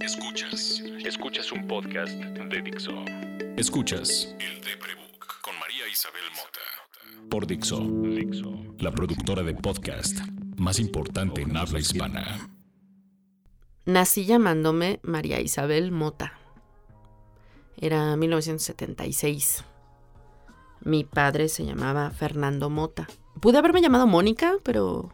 Escuchas. Escuchas un podcast de Dixo. Escuchas El de Prebook con María Isabel Mota. Por Dixo. Dixo. La productora de podcast más importante en habla hispana. Nací llamándome María Isabel Mota. Era 1976. Mi padre se llamaba Fernando Mota. Pude haberme llamado Mónica, pero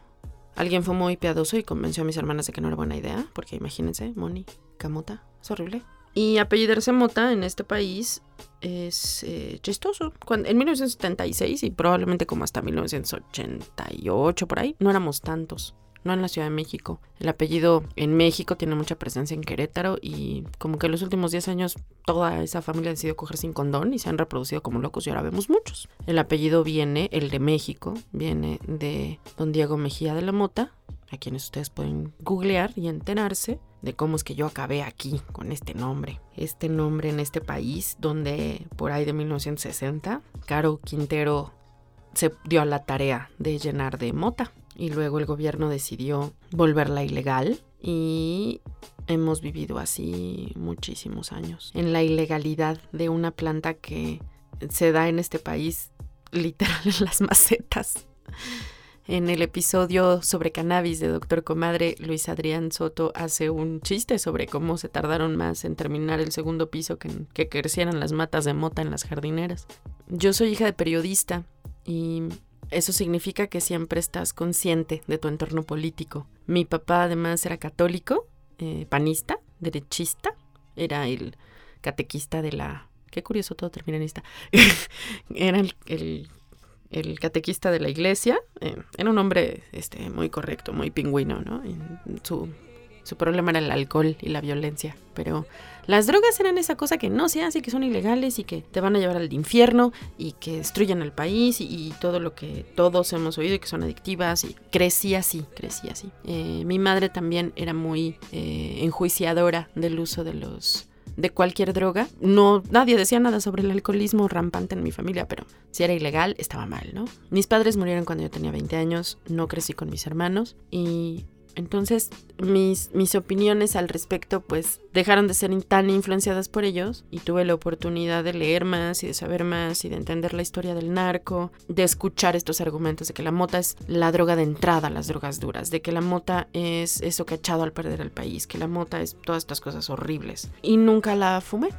alguien fue muy piadoso y convenció a mis hermanas de que no era buena idea, porque imagínense, Mónica Mota, es horrible. Y apellidarse Mota en este país es eh, chistoso. Cuando, en 1976 y probablemente como hasta 1988 por ahí, no éramos tantos no en la Ciudad de México. El apellido en México tiene mucha presencia en Querétaro y como que en los últimos 10 años toda esa familia decidió coger sin condón y se han reproducido como locos y ahora vemos muchos. El apellido viene, el de México, viene de don Diego Mejía de la Mota, a quienes ustedes pueden googlear y enterarse de cómo es que yo acabé aquí con este nombre. Este nombre en este país donde por ahí de 1960, Caro Quintero se dio a la tarea de llenar de mota y luego el gobierno decidió volverla ilegal y hemos vivido así muchísimos años en la ilegalidad de una planta que se da en este país literal en las macetas. En el episodio sobre cannabis de Doctor Comadre, Luis Adrián Soto hace un chiste sobre cómo se tardaron más en terminar el segundo piso que, que crecieran las matas de mota en las jardineras. Yo soy hija de periodista y eso significa que siempre estás consciente de tu entorno político. Mi papá además era católico, eh, panista, derechista, era el catequista de la... Qué curioso, todo termina en esta. era el, el, catequista de la iglesia. Eh, era un hombre este, muy correcto, muy pingüino, ¿no? su su problema era el alcohol y la violencia. Pero las drogas eran esa cosa que no se hace, que son ilegales y que te van a llevar al infierno y que destruyen el país y, todo lo que todos hemos oído y que son adictivas. Y crecí así, crecí así. Eh, mi madre también era muy eh, enjuiciadora del uso de los de cualquier droga. No, nadie decía nada sobre el alcoholismo rampante en mi familia, pero si era ilegal, estaba mal, ¿no? Mis padres murieron cuando yo tenía 20 años, no crecí con mis hermanos y entonces mis, mis opiniones al respecto pues dejaron de ser tan influenciadas por ellos y tuve la oportunidad de leer más y de saber más y de entender la historia del narco, de escuchar estos argumentos de que la mota es la droga de entrada a las drogas duras, de que la mota es eso que ha echado al perder al país, que la mota es todas estas cosas horribles. Y nunca la fumé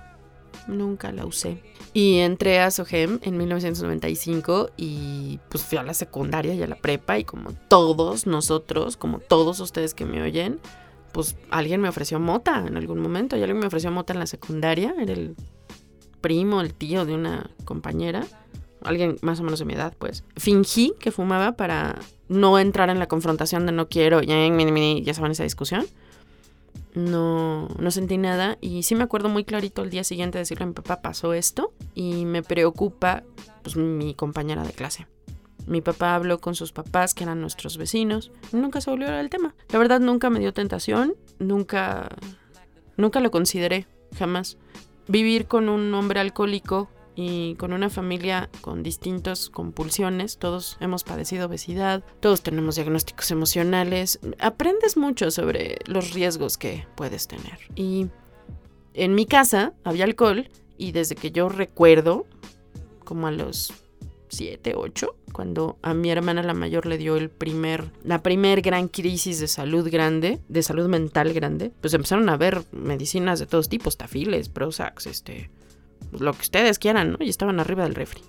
nunca la usé. Y entré a SOGEM en 1995 y pues fui a la secundaria y a la prepa y como todos nosotros, como todos ustedes que me oyen, pues alguien me ofreció mota en algún momento y alguien me ofreció mota en la secundaria, era el primo, el tío de una compañera, alguien más o menos de mi edad pues. Fingí que fumaba para no entrar en la confrontación de no quiero, ya, ya saben esa discusión no, no sentí nada y sí me acuerdo muy clarito el día siguiente de decirle a mi papá pasó esto y me preocupa pues mi compañera de clase. Mi papá habló con sus papás, que eran nuestros vecinos, nunca se volvió a hablar del tema. La verdad nunca me dio tentación, nunca, nunca lo consideré, jamás. Vivir con un hombre alcohólico y con una familia con distintas compulsiones, todos hemos padecido obesidad, todos tenemos diagnósticos emocionales, aprendes mucho sobre los riesgos que puedes tener. Y en mi casa había alcohol y desde que yo recuerdo, como a los 7, 8, cuando a mi hermana la mayor le dio el primer, la primer gran crisis de salud grande, de salud mental grande, pues empezaron a ver medicinas de todos tipos, tafiles, Prozac, este, lo que ustedes quieran, ¿no? Y estaban arriba del refri.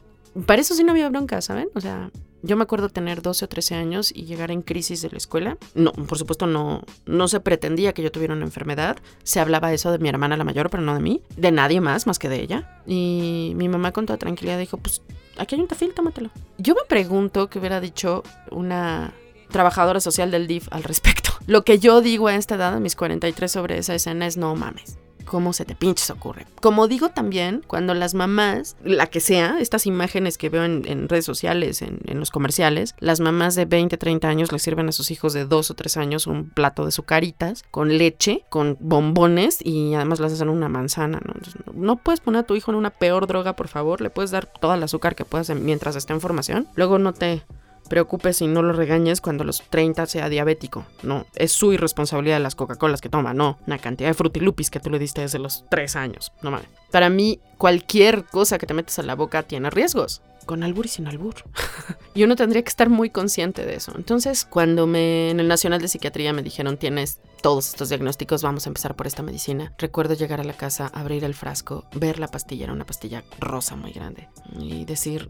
Para eso sí no había bronca, ¿saben? O sea, yo me acuerdo tener 12 o 13 años y llegar en crisis de la escuela. No, por supuesto no, no se pretendía que yo tuviera una enfermedad. Se hablaba eso de mi hermana la mayor, pero no de mí. De nadie más, más que de ella. Y mi mamá con toda tranquilidad dijo, pues aquí hay un tafil, tómatelo. Yo me pregunto qué hubiera dicho una trabajadora social del DIF al respecto. Lo que yo digo a esta edad, a mis 43 sobre esa escena, es no mames cómo se te pinches ocurre. Como digo también, cuando las mamás, la que sea, estas imágenes que veo en, redes sociales, en, los comerciales, las mamás de 20, 30 años le sirven a sus hijos de 2 o 3 años un plato de sucaritas con leche, con bombones y además les hacen una manzana. ¿no? no puedes poner a tu hijo en una peor droga, por favor. Le puedes dar toda el azúcar que puedas mientras esté en formación. Luego no te preocupes y no lo regañes cuando los 30 sea diabético. No, es su irresponsabilidad las Coca-Colas que toma, no, una cantidad de frutilupis que tú le diste desde los 3 años, no mames. Para mí, cualquier cosa que te metes a la boca tiene riesgos con albur y sin albur. y uno tendría que estar muy consciente de eso. Entonces, cuando me en el Nacional de Psiquiatría me dijeron, tienes todos estos diagnósticos, vamos a empezar por esta medicina. Recuerdo llegar a la casa, abrir el frasco, ver la pastilla, era una pastilla rosa muy grande, y decir,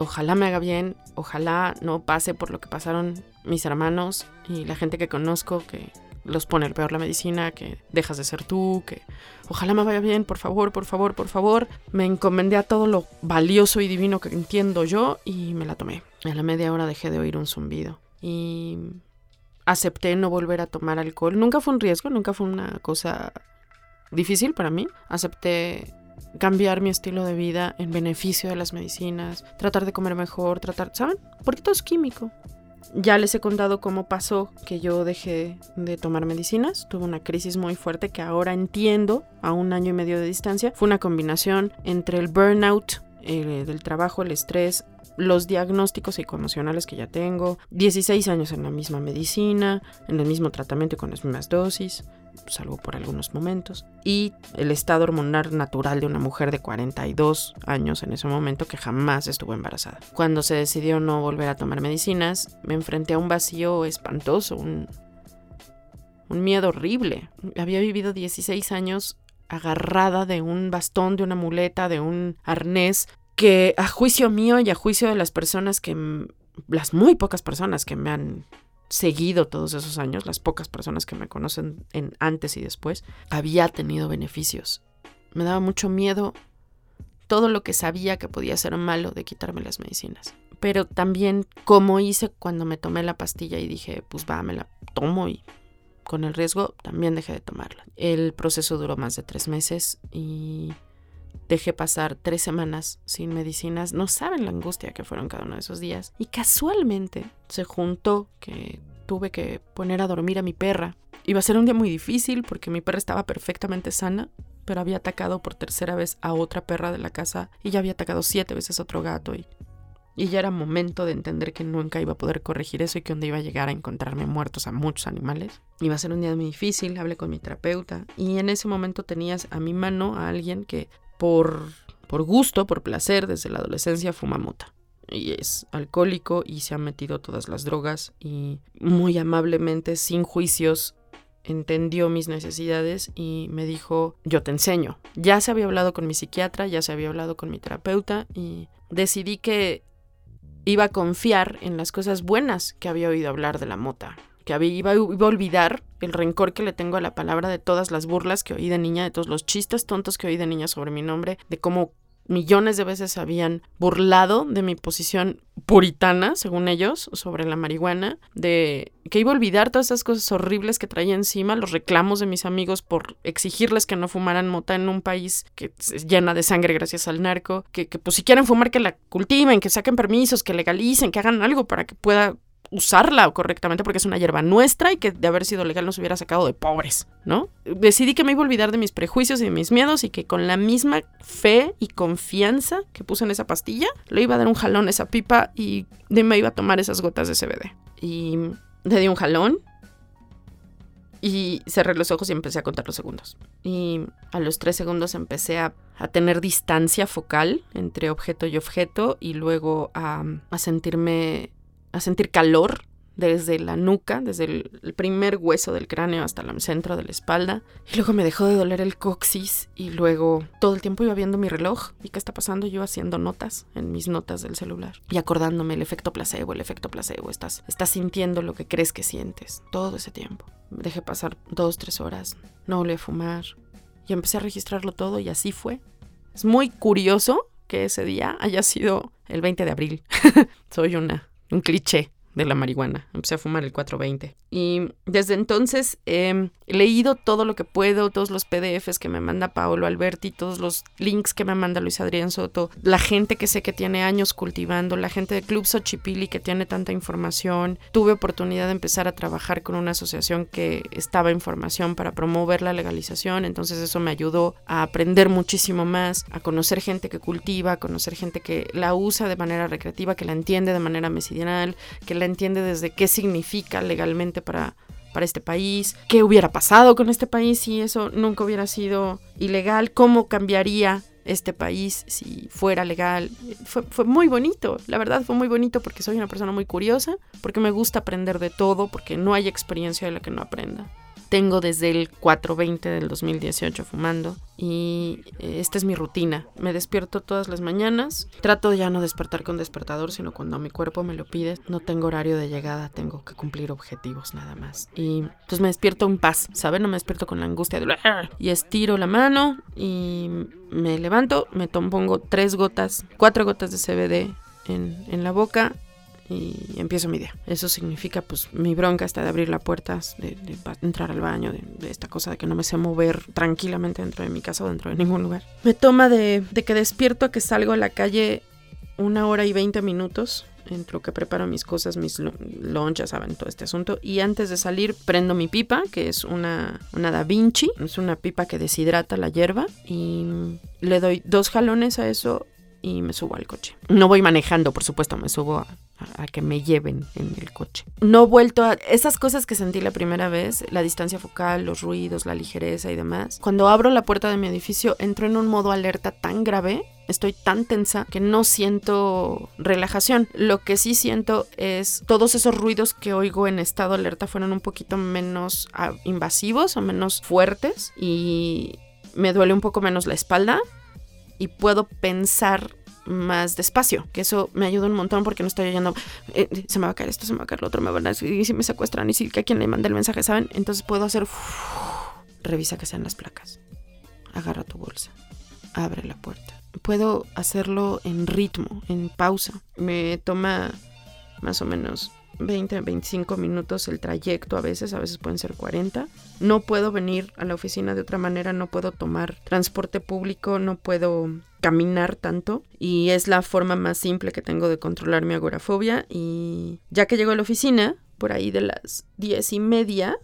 ojalá me haga bien, ojalá no pase por lo que pasaron mis hermanos y la gente que conozco, que los pone el peor la medicina, que dejas de ser tú, que ojalá me vaya bien, por favor, por favor, por favor. Me encomendé a todo lo valioso y divino que entiendo yo y me la tomé. A la media hora dejé de oír un zumbido y acepté no volver a tomar alcohol. Nunca fue un riesgo, nunca fue una cosa difícil para mí. Acepté cambiar mi estilo de vida en beneficio de las medicinas, tratar de comer mejor, tratar, ¿saben? Porque todo es químico. Ya les he contado cómo pasó que yo dejé de tomar medicinas. Tuve una crisis muy fuerte que ahora entiendo a un año y medio de distancia. Fue una combinación entre el burnout eh, del trabajo, el estrés, los diagnósticos psicoemocionales que ya tengo, 16 años en la misma medicina, en el mismo tratamiento y con las mismas dosis, salvo por algunos momentos, y el estado hormonal natural de una mujer de 42 años en ese momento que jamás estuvo embarazada. Cuando se decidió no volver a tomar medicinas, me enfrenté a un vacío espantoso, un, un miedo horrible. Había vivido 16 años agarrada de un bastón, de una muleta, de un arnés, que a juicio mío y a juicio de las personas que, las muy pocas personas que me han seguido todos esos años, las pocas personas que me conocen en antes y después, había tenido beneficios. Me daba mucho miedo todo lo que sabía que podía ser malo de quitarme las medicinas. Pero también como hice cuando me tomé la pastilla y dije, pues va, me la tomo y con el riesgo también dejé de tomarla. El proceso duró más de tres meses y dejé pasar tres semanas sin medicinas. No saben la angustia que fueron cada uno de esos días. Y casualmente se juntó que tuve que poner a dormir a mi perra. Iba a ser un día muy difícil porque mi perra estaba perfectamente sana, pero había atacado por tercera vez a otra perra de la casa y ya había atacado siete veces a otro gato y y ya era momento de entender que nunca iba a poder corregir eso y que donde iba a llegar a encontrarme muertos a muchos animales. Iba a ser un día muy difícil, hablé con mi terapeuta y en ese momento tenías a mi mano a alguien que por, por gusto, por placer, desde la adolescencia fuma mota. Y es alcohólico y se ha metido todas las drogas y muy amablemente, sin juicios, entendió mis necesidades y me dijo, yo te enseño. Ya se había hablado con mi psiquiatra, ya se había hablado con mi terapeuta y decidí que iba a confiar en las cosas buenas que había oído hablar de la mota, que había, iba, a olvidar el rencor que le tengo a la palabra de todas las burlas que oí de niña, de todos los chistes tontos que oí de niña sobre mi nombre, de cómo millones de veces habían burlado de mi posición puritana, según ellos, sobre la marihuana, de que iba a olvidar todas esas cosas horribles que traía encima, los reclamos de mis amigos por exigirles que no fumaran mota en un país que es llena de sangre gracias al narco, que, que pues si quieren fumar que la cultiven, que saquen permisos, que legalicen, que hagan algo para que pueda usarla correctamente porque es una hierba nuestra y que de haber sido legal nos hubiera sacado de pobres, ¿no? Decidí que me iba a olvidar de mis prejuicios y de mis miedos y que con la misma fe y confianza que puse en esa pastilla, le iba a dar un jalón a esa pipa y me iba a tomar esas gotas de CBD. Y le di un jalón y cerré los ojos y empecé a contar los segundos. Y a los tres segundos empecé a, tener distancia focal entre objeto y objeto y luego a, a sentirme a sentir calor desde la nuca, desde el, primer hueso del cráneo hasta el centro de la espalda. Y luego me dejó de doler el coxis y luego todo el tiempo iba viendo mi reloj y qué está pasando, yo haciendo notas en mis notas del celular y acordándome el efecto placebo, el efecto placebo, estás, estás sintiendo lo que crees que sientes todo ese tiempo. Dejé pasar dos, tres horas, no volví a fumar y empecé a registrarlo todo y así fue. Es muy curioso que ese día haya sido el 20 de abril. Soy una un cliché de la marihuana. Empecé a fumar el 420. Y desde entonces he leído todo lo que puedo, todos los PDFs que me manda Paolo Alberti, todos los links que me manda Luis Adrián Soto, la gente que sé que tiene años cultivando, la gente de Club Xochipilli que tiene tanta información. Tuve oportunidad de empezar a trabajar con una asociación que estaba en formación para promover la legalización, entonces eso me ayudó a aprender muchísimo más, a conocer gente que cultiva, a conocer gente que la usa de manera recreativa, que la entiende de manera medicinal, que la entiende desde qué significa legalmente para, para este país, qué hubiera pasado con este país si eso nunca hubiera sido ilegal, cómo cambiaría este país si fuera legal. Fue, fue, muy bonito, la verdad fue muy bonito porque soy una persona muy curiosa, porque me gusta aprender de todo, porque no hay experiencia de la que no aprenda. Tengo desde el 420 del 2018 fumando y eh, esta es mi rutina. Me despierto todas las mañanas. Trato ya no despertar con despertador, sino cuando mi cuerpo me lo pide. No tengo horario de llegada, tengo que cumplir objetivos nada más. Y pues me despierto en paz, ¿saben? No me despierto con la angustia de... Y estiro la mano y me levanto, me pongo tres gotas, cuatro gotas de CBD en, en la boca y empiezo mi día. Eso significa, pues, mi bronca está de abrir la puerta, de, entrar al baño, de, esta cosa de que no me sé mover tranquilamente dentro de mi casa o dentro de ningún lugar. Me toma de, que despierto a que salgo a la calle una hora y veinte minutos entre lo que preparo mis cosas, mis lonchas, saben, todo este asunto. Y antes de salir, prendo mi pipa, que es una, una Da Vinci. Es una pipa que deshidrata la hierba. Y le doy dos jalones a eso y me subo al coche. No voy manejando, por supuesto, me subo a, a, que me lleven en el coche. No he vuelto a esas cosas que sentí la primera vez, la distancia focal, los ruidos, la ligereza y demás. Cuando abro la puerta de mi edificio, entro en un modo alerta tan grave estoy tan tensa que no siento relajación. Lo que sí siento es todos esos ruidos que oigo en estado alerta fueron un poquito menos ah, invasivos o menos fuertes y me duele un poco menos la espalda y puedo pensar más despacio, que eso me ayuda un montón porque no estoy oyendo, eh, se me va a caer esto, se me va a caer lo otro, me van a y si me secuestran y si a quien le mande el mensaje, ¿saben? Entonces puedo hacer, revisa que sean las placas, agarra tu bolsa, abre la puerta. Puedo hacerlo en ritmo, en pausa. Me toma más o menos 20, 25 minutos el trayecto a veces, a veces pueden ser 40. No puedo venir a la oficina de otra manera, no puedo tomar transporte público, no puedo caminar tanto y es la forma más simple que tengo de controlar mi agorafobia y ya que llego a la oficina, por ahí de las diez y media,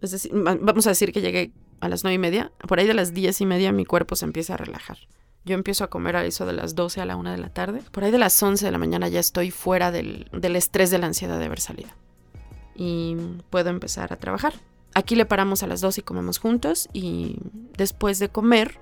es decir, vamos a decir que llegué a las nueve y media, por ahí de las diez y media mi cuerpo se empieza a relajar. Yo empiezo a comer a eso de las 12 a la 1 de la tarde. Por ahí de las 11 de la mañana ya estoy fuera del, del estrés de la ansiedad de haber salido. Y puedo empezar a trabajar. Aquí le paramos a las 2 y comemos juntos y después de comer,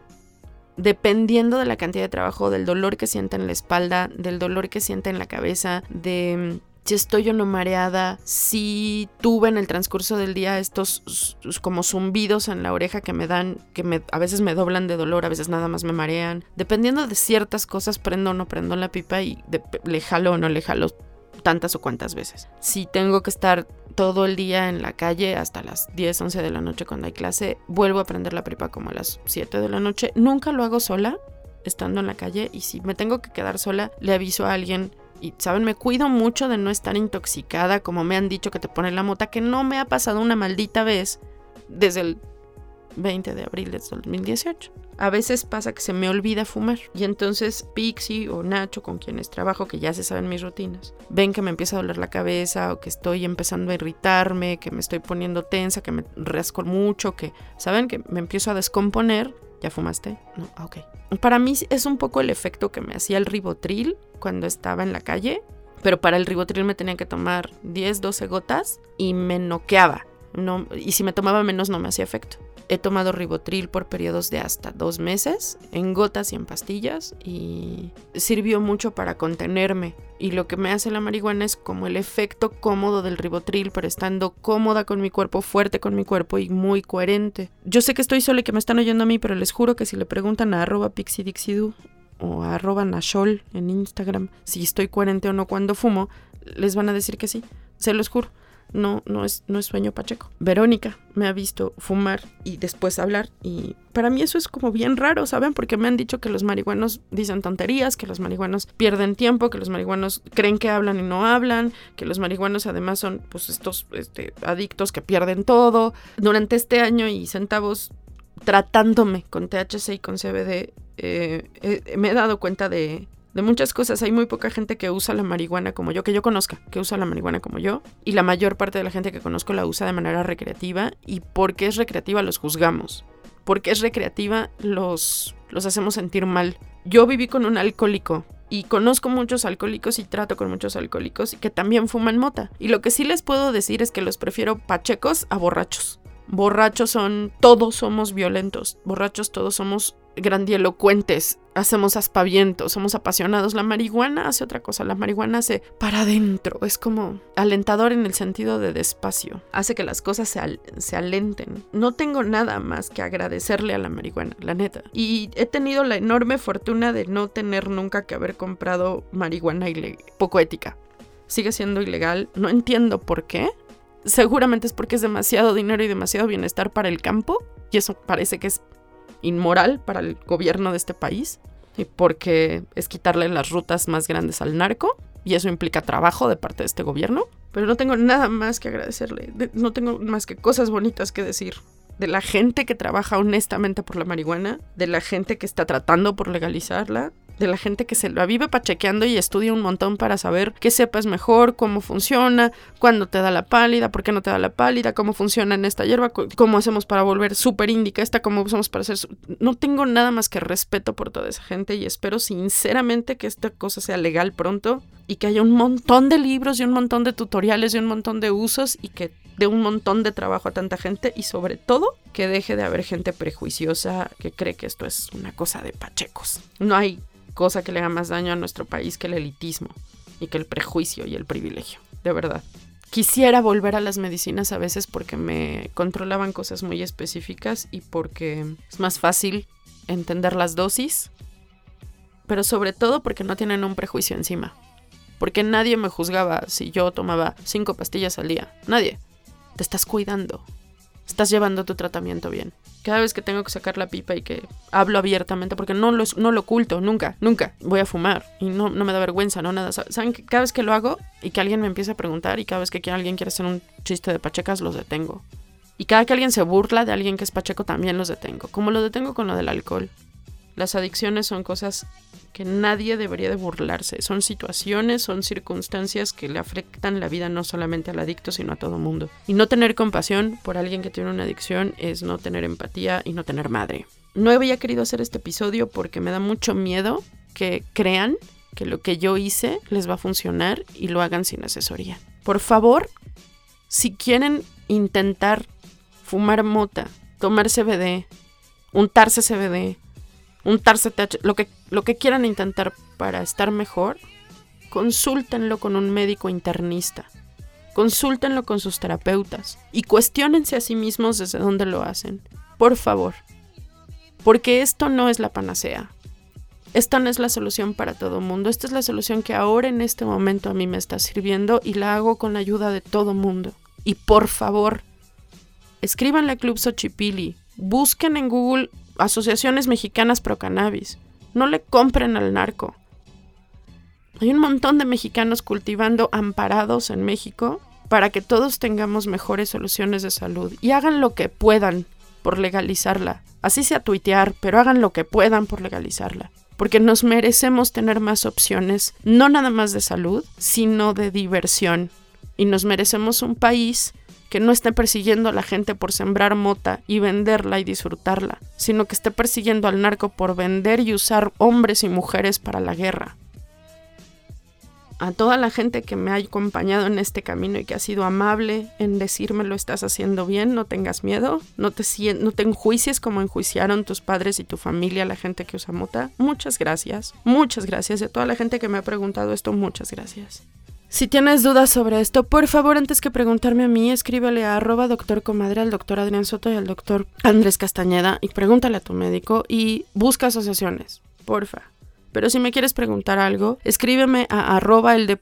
dependiendo de la cantidad de trabajo, del dolor que sienta en la espalda, del dolor que sienta en la cabeza, de si estoy o no mareada, si tuve en el transcurso del día estos como zumbidos en la oreja que me dan, que me, a veces me doblan de dolor, a veces nada más me marean. Dependiendo de ciertas cosas, prendo o no prendo la pipa y le jalo o no le jalo tantas o cuantas veces. Si tengo que estar todo el día en la calle hasta las 10, 11 de la noche cuando hay clase, vuelvo a prender la pipa como a las 7 de la noche. Nunca lo hago sola, estando en la calle, y si me tengo que quedar sola, le aviso a alguien y, ¿saben? Me cuido mucho de no estar intoxicada, como me han dicho que te pone la mota, que no me ha pasado una maldita vez desde el 20 de abril de 2018. A veces pasa que se me olvida fumar y entonces Pixie o Nacho con quienes trabajo, que ya se saben mis rutinas, ven que me empieza a doler la cabeza o que estoy empezando a irritarme, que me estoy poniendo tensa, que me rasco mucho, que, ¿saben? Que me empiezo a descomponer. ¿Ya fumaste? No, ah, ok. Para mí es un poco el efecto que me hacía el ribotril cuando estaba en la calle, pero para el ribotril me tenía que tomar 10, 12 gotas y me noqueaba. No, y si me tomaba menos no me hacía efecto. He tomado ribotril por periodos de hasta dos meses, en gotas y en pastillas, y sirvió mucho para contenerme. Y lo que me hace la marihuana es como el efecto cómodo del ribotril, pero estando cómoda con mi cuerpo, fuerte con mi cuerpo y muy coherente. Yo sé que estoy sola y que me están oyendo a mí, pero les juro que si le preguntan a arroba pixidixidu o a arroba nashol en Instagram si estoy coherente o no cuando fumo, les van a decir que sí. Se los juro. No, no es, no es sueño pacheco. Verónica me ha visto fumar y después hablar y para mí eso es como bien raro, ¿saben? Porque me han dicho que los marihuanos dicen tonterías, que los marihuanos pierden tiempo, que los marihuanos creen que hablan y no hablan, que los marihuanos además son pues estos este, adictos que pierden todo. Durante este año y centavos tratándome con THC y con CBD, eh, eh, me he dado cuenta de, de muchas cosas. Hay muy poca gente que usa la marihuana como yo, que yo conozca, que usa la marihuana como yo. Y la mayor parte de la gente que conozco la usa de manera recreativa. Y porque es recreativa los juzgamos. Porque es recreativa los, los hacemos sentir mal. Yo viví con un alcohólico y conozco muchos alcohólicos y trato con muchos alcohólicos que también fuman mota. Y lo que sí les puedo decir es que los prefiero pachecos a borrachos. Borrachos son, todos somos violentos, borrachos todos somos grandielocuentes, hacemos aspavientos, somos apasionados. La marihuana hace otra cosa, la marihuana hace para adentro, es como alentador en el sentido de despacio, hace que las cosas se, se, alenten. No tengo nada más que agradecerle a la marihuana, la neta. Y he tenido la enorme fortuna de no tener nunca que haber comprado marihuana poco ética. Sigue siendo ilegal, no entiendo por qué, Seguramente es porque es demasiado dinero y demasiado bienestar para el campo, y eso parece que es inmoral para el gobierno de este país, y porque es quitarle las rutas más grandes al narco, y eso implica trabajo de parte de este gobierno. Pero no tengo nada más que agradecerle, no tengo más que cosas bonitas que decir de la gente que trabaja honestamente por la marihuana, de la gente que está tratando por legalizarla, de la gente que se la vive pachequeando y estudia un montón para saber qué sepas mejor, cómo funciona, cuándo te da la pálida, por qué no te da la pálida, cómo funciona en esta hierba, cómo hacemos para volver súper índica esta, cómo hacemos para hacer... No tengo nada más que respeto por toda esa gente y espero sinceramente que esta cosa sea legal pronto y que haya un montón de libros y un montón de tutoriales y un montón de usos y que dé un montón de trabajo a tanta gente y sobre todo que deje de haber gente prejuiciosa que cree que esto es una cosa de pachecos. No hay cosa que le haga más daño a nuestro país que el elitismo y que el prejuicio y el privilegio, de verdad. Quisiera volver a las medicinas a veces porque me controlaban cosas muy específicas y porque es más fácil entender las dosis, pero sobre todo porque no tienen un prejuicio encima. Porque nadie me juzgaba si yo tomaba cinco pastillas al día. Nadie. Te estás cuidando. Estás llevando tu tratamiento bien cada vez que tengo que sacar la pipa y que hablo abiertamente, porque no lo, no lo oculto, nunca, nunca voy a fumar y no, no me da vergüenza, no nada. Saben que cada vez que lo hago y que alguien me empieza a preguntar y cada vez que alguien quiere hacer un chiste de pachecas, los detengo. Y cada que alguien se burla de alguien que es pacheco, también los detengo. Como lo detengo con lo del alcohol. Las adicciones son cosas que nadie debería de burlarse. Son situaciones, son circunstancias que le afectan la vida no solamente al adicto, sino a todo mundo. Y no tener compasión por alguien que tiene una adicción es no tener empatía y no tener madre. No había querido hacer este episodio porque me da mucho miedo que crean que lo que yo hice les va a funcionar y lo hagan sin asesoría. Por favor, si quieren intentar fumar mota, tomar CBD, untarse CBD, untarse TH, lo que, lo que quieran intentar para estar mejor, consúltenlo con un médico internista. Consúltenlo con sus terapeutas y cuestionense a sí mismos desde dónde lo hacen. Por favor. Porque esto no es la panacea. Esta no es la solución para todo mundo. Esta es la solución que ahora en este momento a mí me está sirviendo y la hago con la ayuda de todo mundo. Y por favor, escríbanle a Club Xochipili. Busquen en Google asociaciones mexicanas pro cannabis. No le compren al narco. Hay un montón de mexicanos cultivando amparados en México para que todos tengamos mejores soluciones de salud y hagan lo que puedan por legalizarla. Así sea tuitear, pero hagan lo que puedan por legalizarla. Porque nos merecemos tener más opciones, no nada más de salud, sino de diversión. Y nos merecemos un país que no esté persiguiendo a la gente por sembrar mota y venderla y disfrutarla, sino que esté persiguiendo al narco por vender y usar hombres y mujeres para la guerra. A toda la gente que me ha acompañado en este camino y que ha sido amable en decirme lo estás haciendo bien, no tengas miedo, no te, no te enjuicies como enjuiciaron tus padres y tu familia, la gente que usa mota. Muchas gracias, muchas gracias. Y a toda la gente que me ha preguntado esto, muchas gracias. Si tienes dudas sobre esto, por favor, antes que preguntarme a mí, escríbele a arroba doctor comadre al doctor Adrián Soto y al doctor Andrés Castañeda y pregúntale a tu médico y busca asociaciones, porfa. Pero si me quieres preguntar algo, escríbeme a arroba el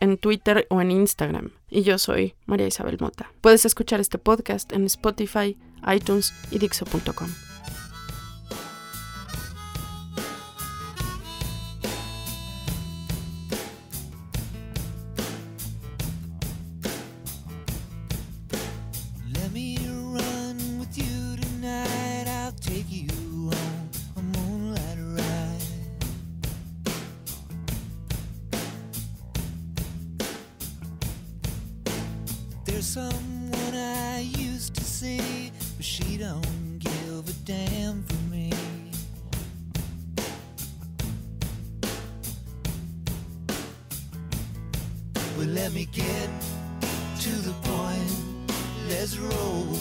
en Twitter o en Instagram. Y yo soy María Isabel Mota. Puedes escuchar este podcast en Spotify, iTunes y Dixo.com. To see, but she don't give a damn for me. Well, let me get to the point. Let's roll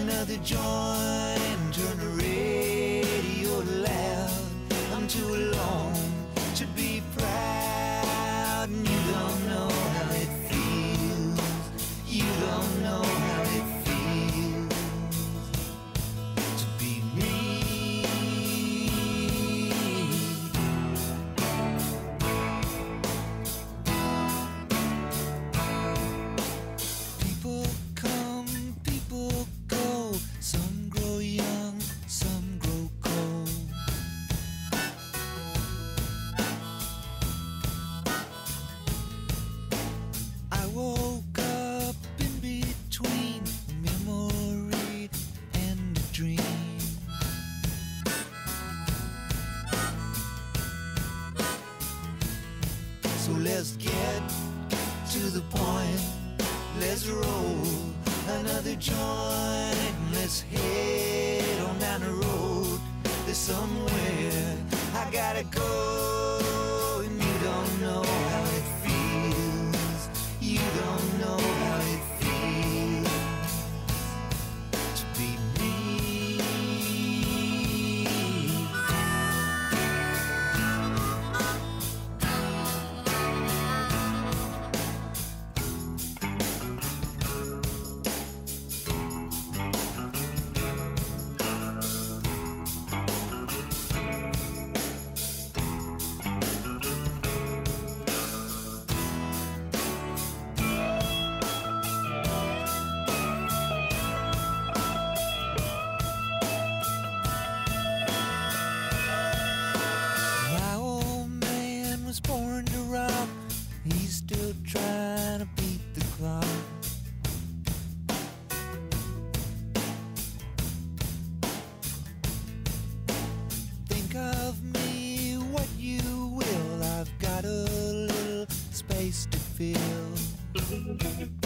another joint. Turn the radio loud. I'm too alone the feel.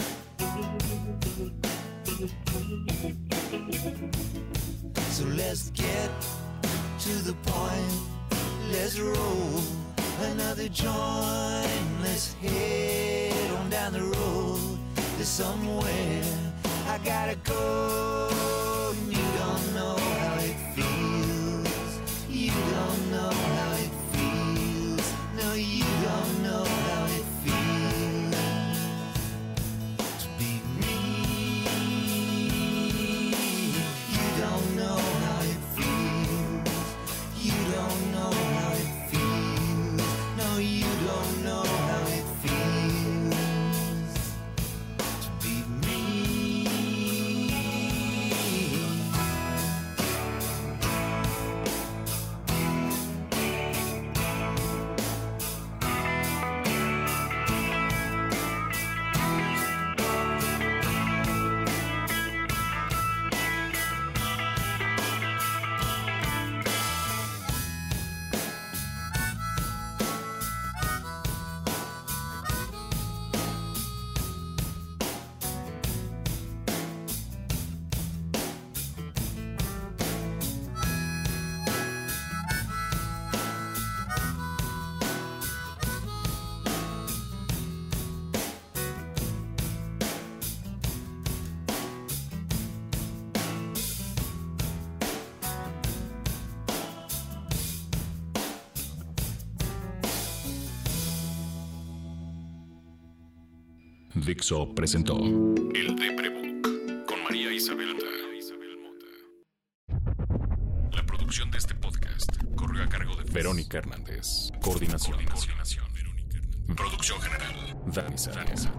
Dixo presentó El Deprebook con María Isabel Mota. La producción de este podcast corrió a cargo de Verónica Hernández. Coordinación. Coordinación. Producción general. Dani Sánchez.